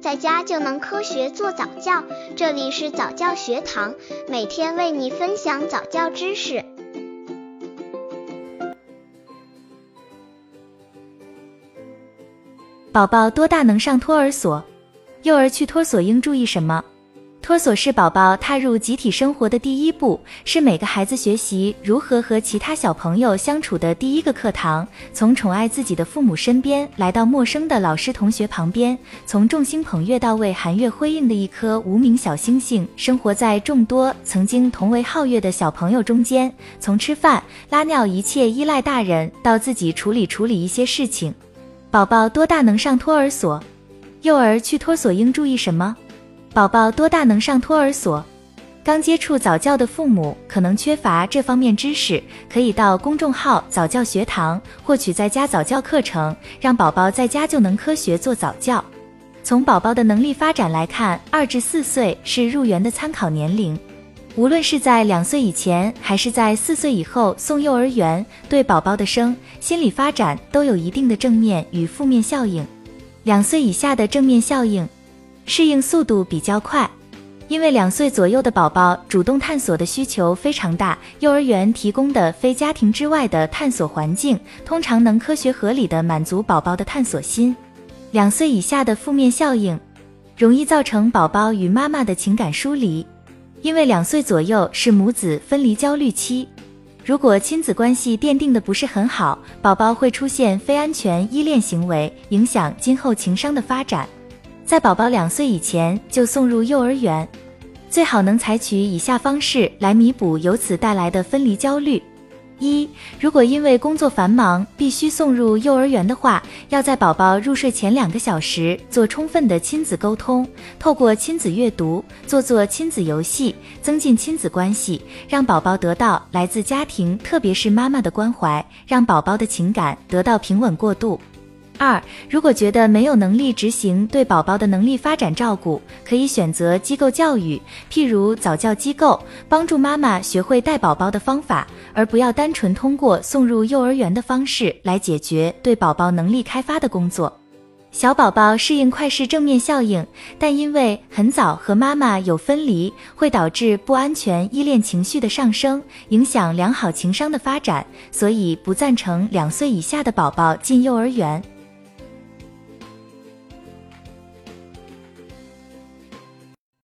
在家就能科学做早教。这里是早教学堂，每天为你分享早教知识。宝宝多大能上托儿所？幼儿去托所应注意什么？托所是宝宝踏入集体生活的第一步，是每个孩子学习如何和其他小朋友相处的第一个课堂。从宠爱自己的父母身边，来到陌生的老师同学旁边，从众星捧月到为寒月辉映的一颗无名小星星，生活在众多曾经同为皓月的小朋友中间。从吃饭、拉尿一切依赖大人，到自己处理处理一些事情。宝宝多大能上托儿所？幼儿去托所应注意什么？宝宝多大能上托儿所？刚接触早教的父母可能缺乏这方面知识，可以到公众号早教学堂获取在家早教课程，让宝宝在家就能科学做早教。从宝宝的能力发展来看，二至四岁是入园的参考年龄。无论是在两岁以前，还是在四岁以后送幼儿园，对宝宝的生心理发展都有一定的正面与负面效应。两岁以下的正面效应。适应速度比较快，因为两岁左右的宝宝主动探索的需求非常大，幼儿园提供的非家庭之外的探索环境，通常能科学合理的满足宝宝的探索心。两岁以下的负面效应，容易造成宝宝与妈妈的情感疏离，因为两岁左右是母子分离焦虑期，如果亲子关系奠定的不是很好，宝宝会出现非安全依恋行为，影响今后情商的发展。在宝宝两岁以前就送入幼儿园，最好能采取以下方式来弥补由此带来的分离焦虑：一、如果因为工作繁忙必须送入幼儿园的话，要在宝宝入睡前两个小时做充分的亲子沟通，透过亲子阅读、做做亲子游戏，增进亲子关系，让宝宝得到来自家庭，特别是妈妈的关怀，让宝宝的情感得到平稳过渡。二，如果觉得没有能力执行对宝宝的能力发展照顾，可以选择机构教育，譬如早教机构，帮助妈妈学会带宝宝的方法，而不要单纯通过送入幼儿园的方式来解决对宝宝能力开发的工作。小宝宝适应快是正面效应，但因为很早和妈妈有分离，会导致不安全依恋情绪的上升，影响良好情商的发展，所以不赞成两岁以下的宝宝进幼儿园。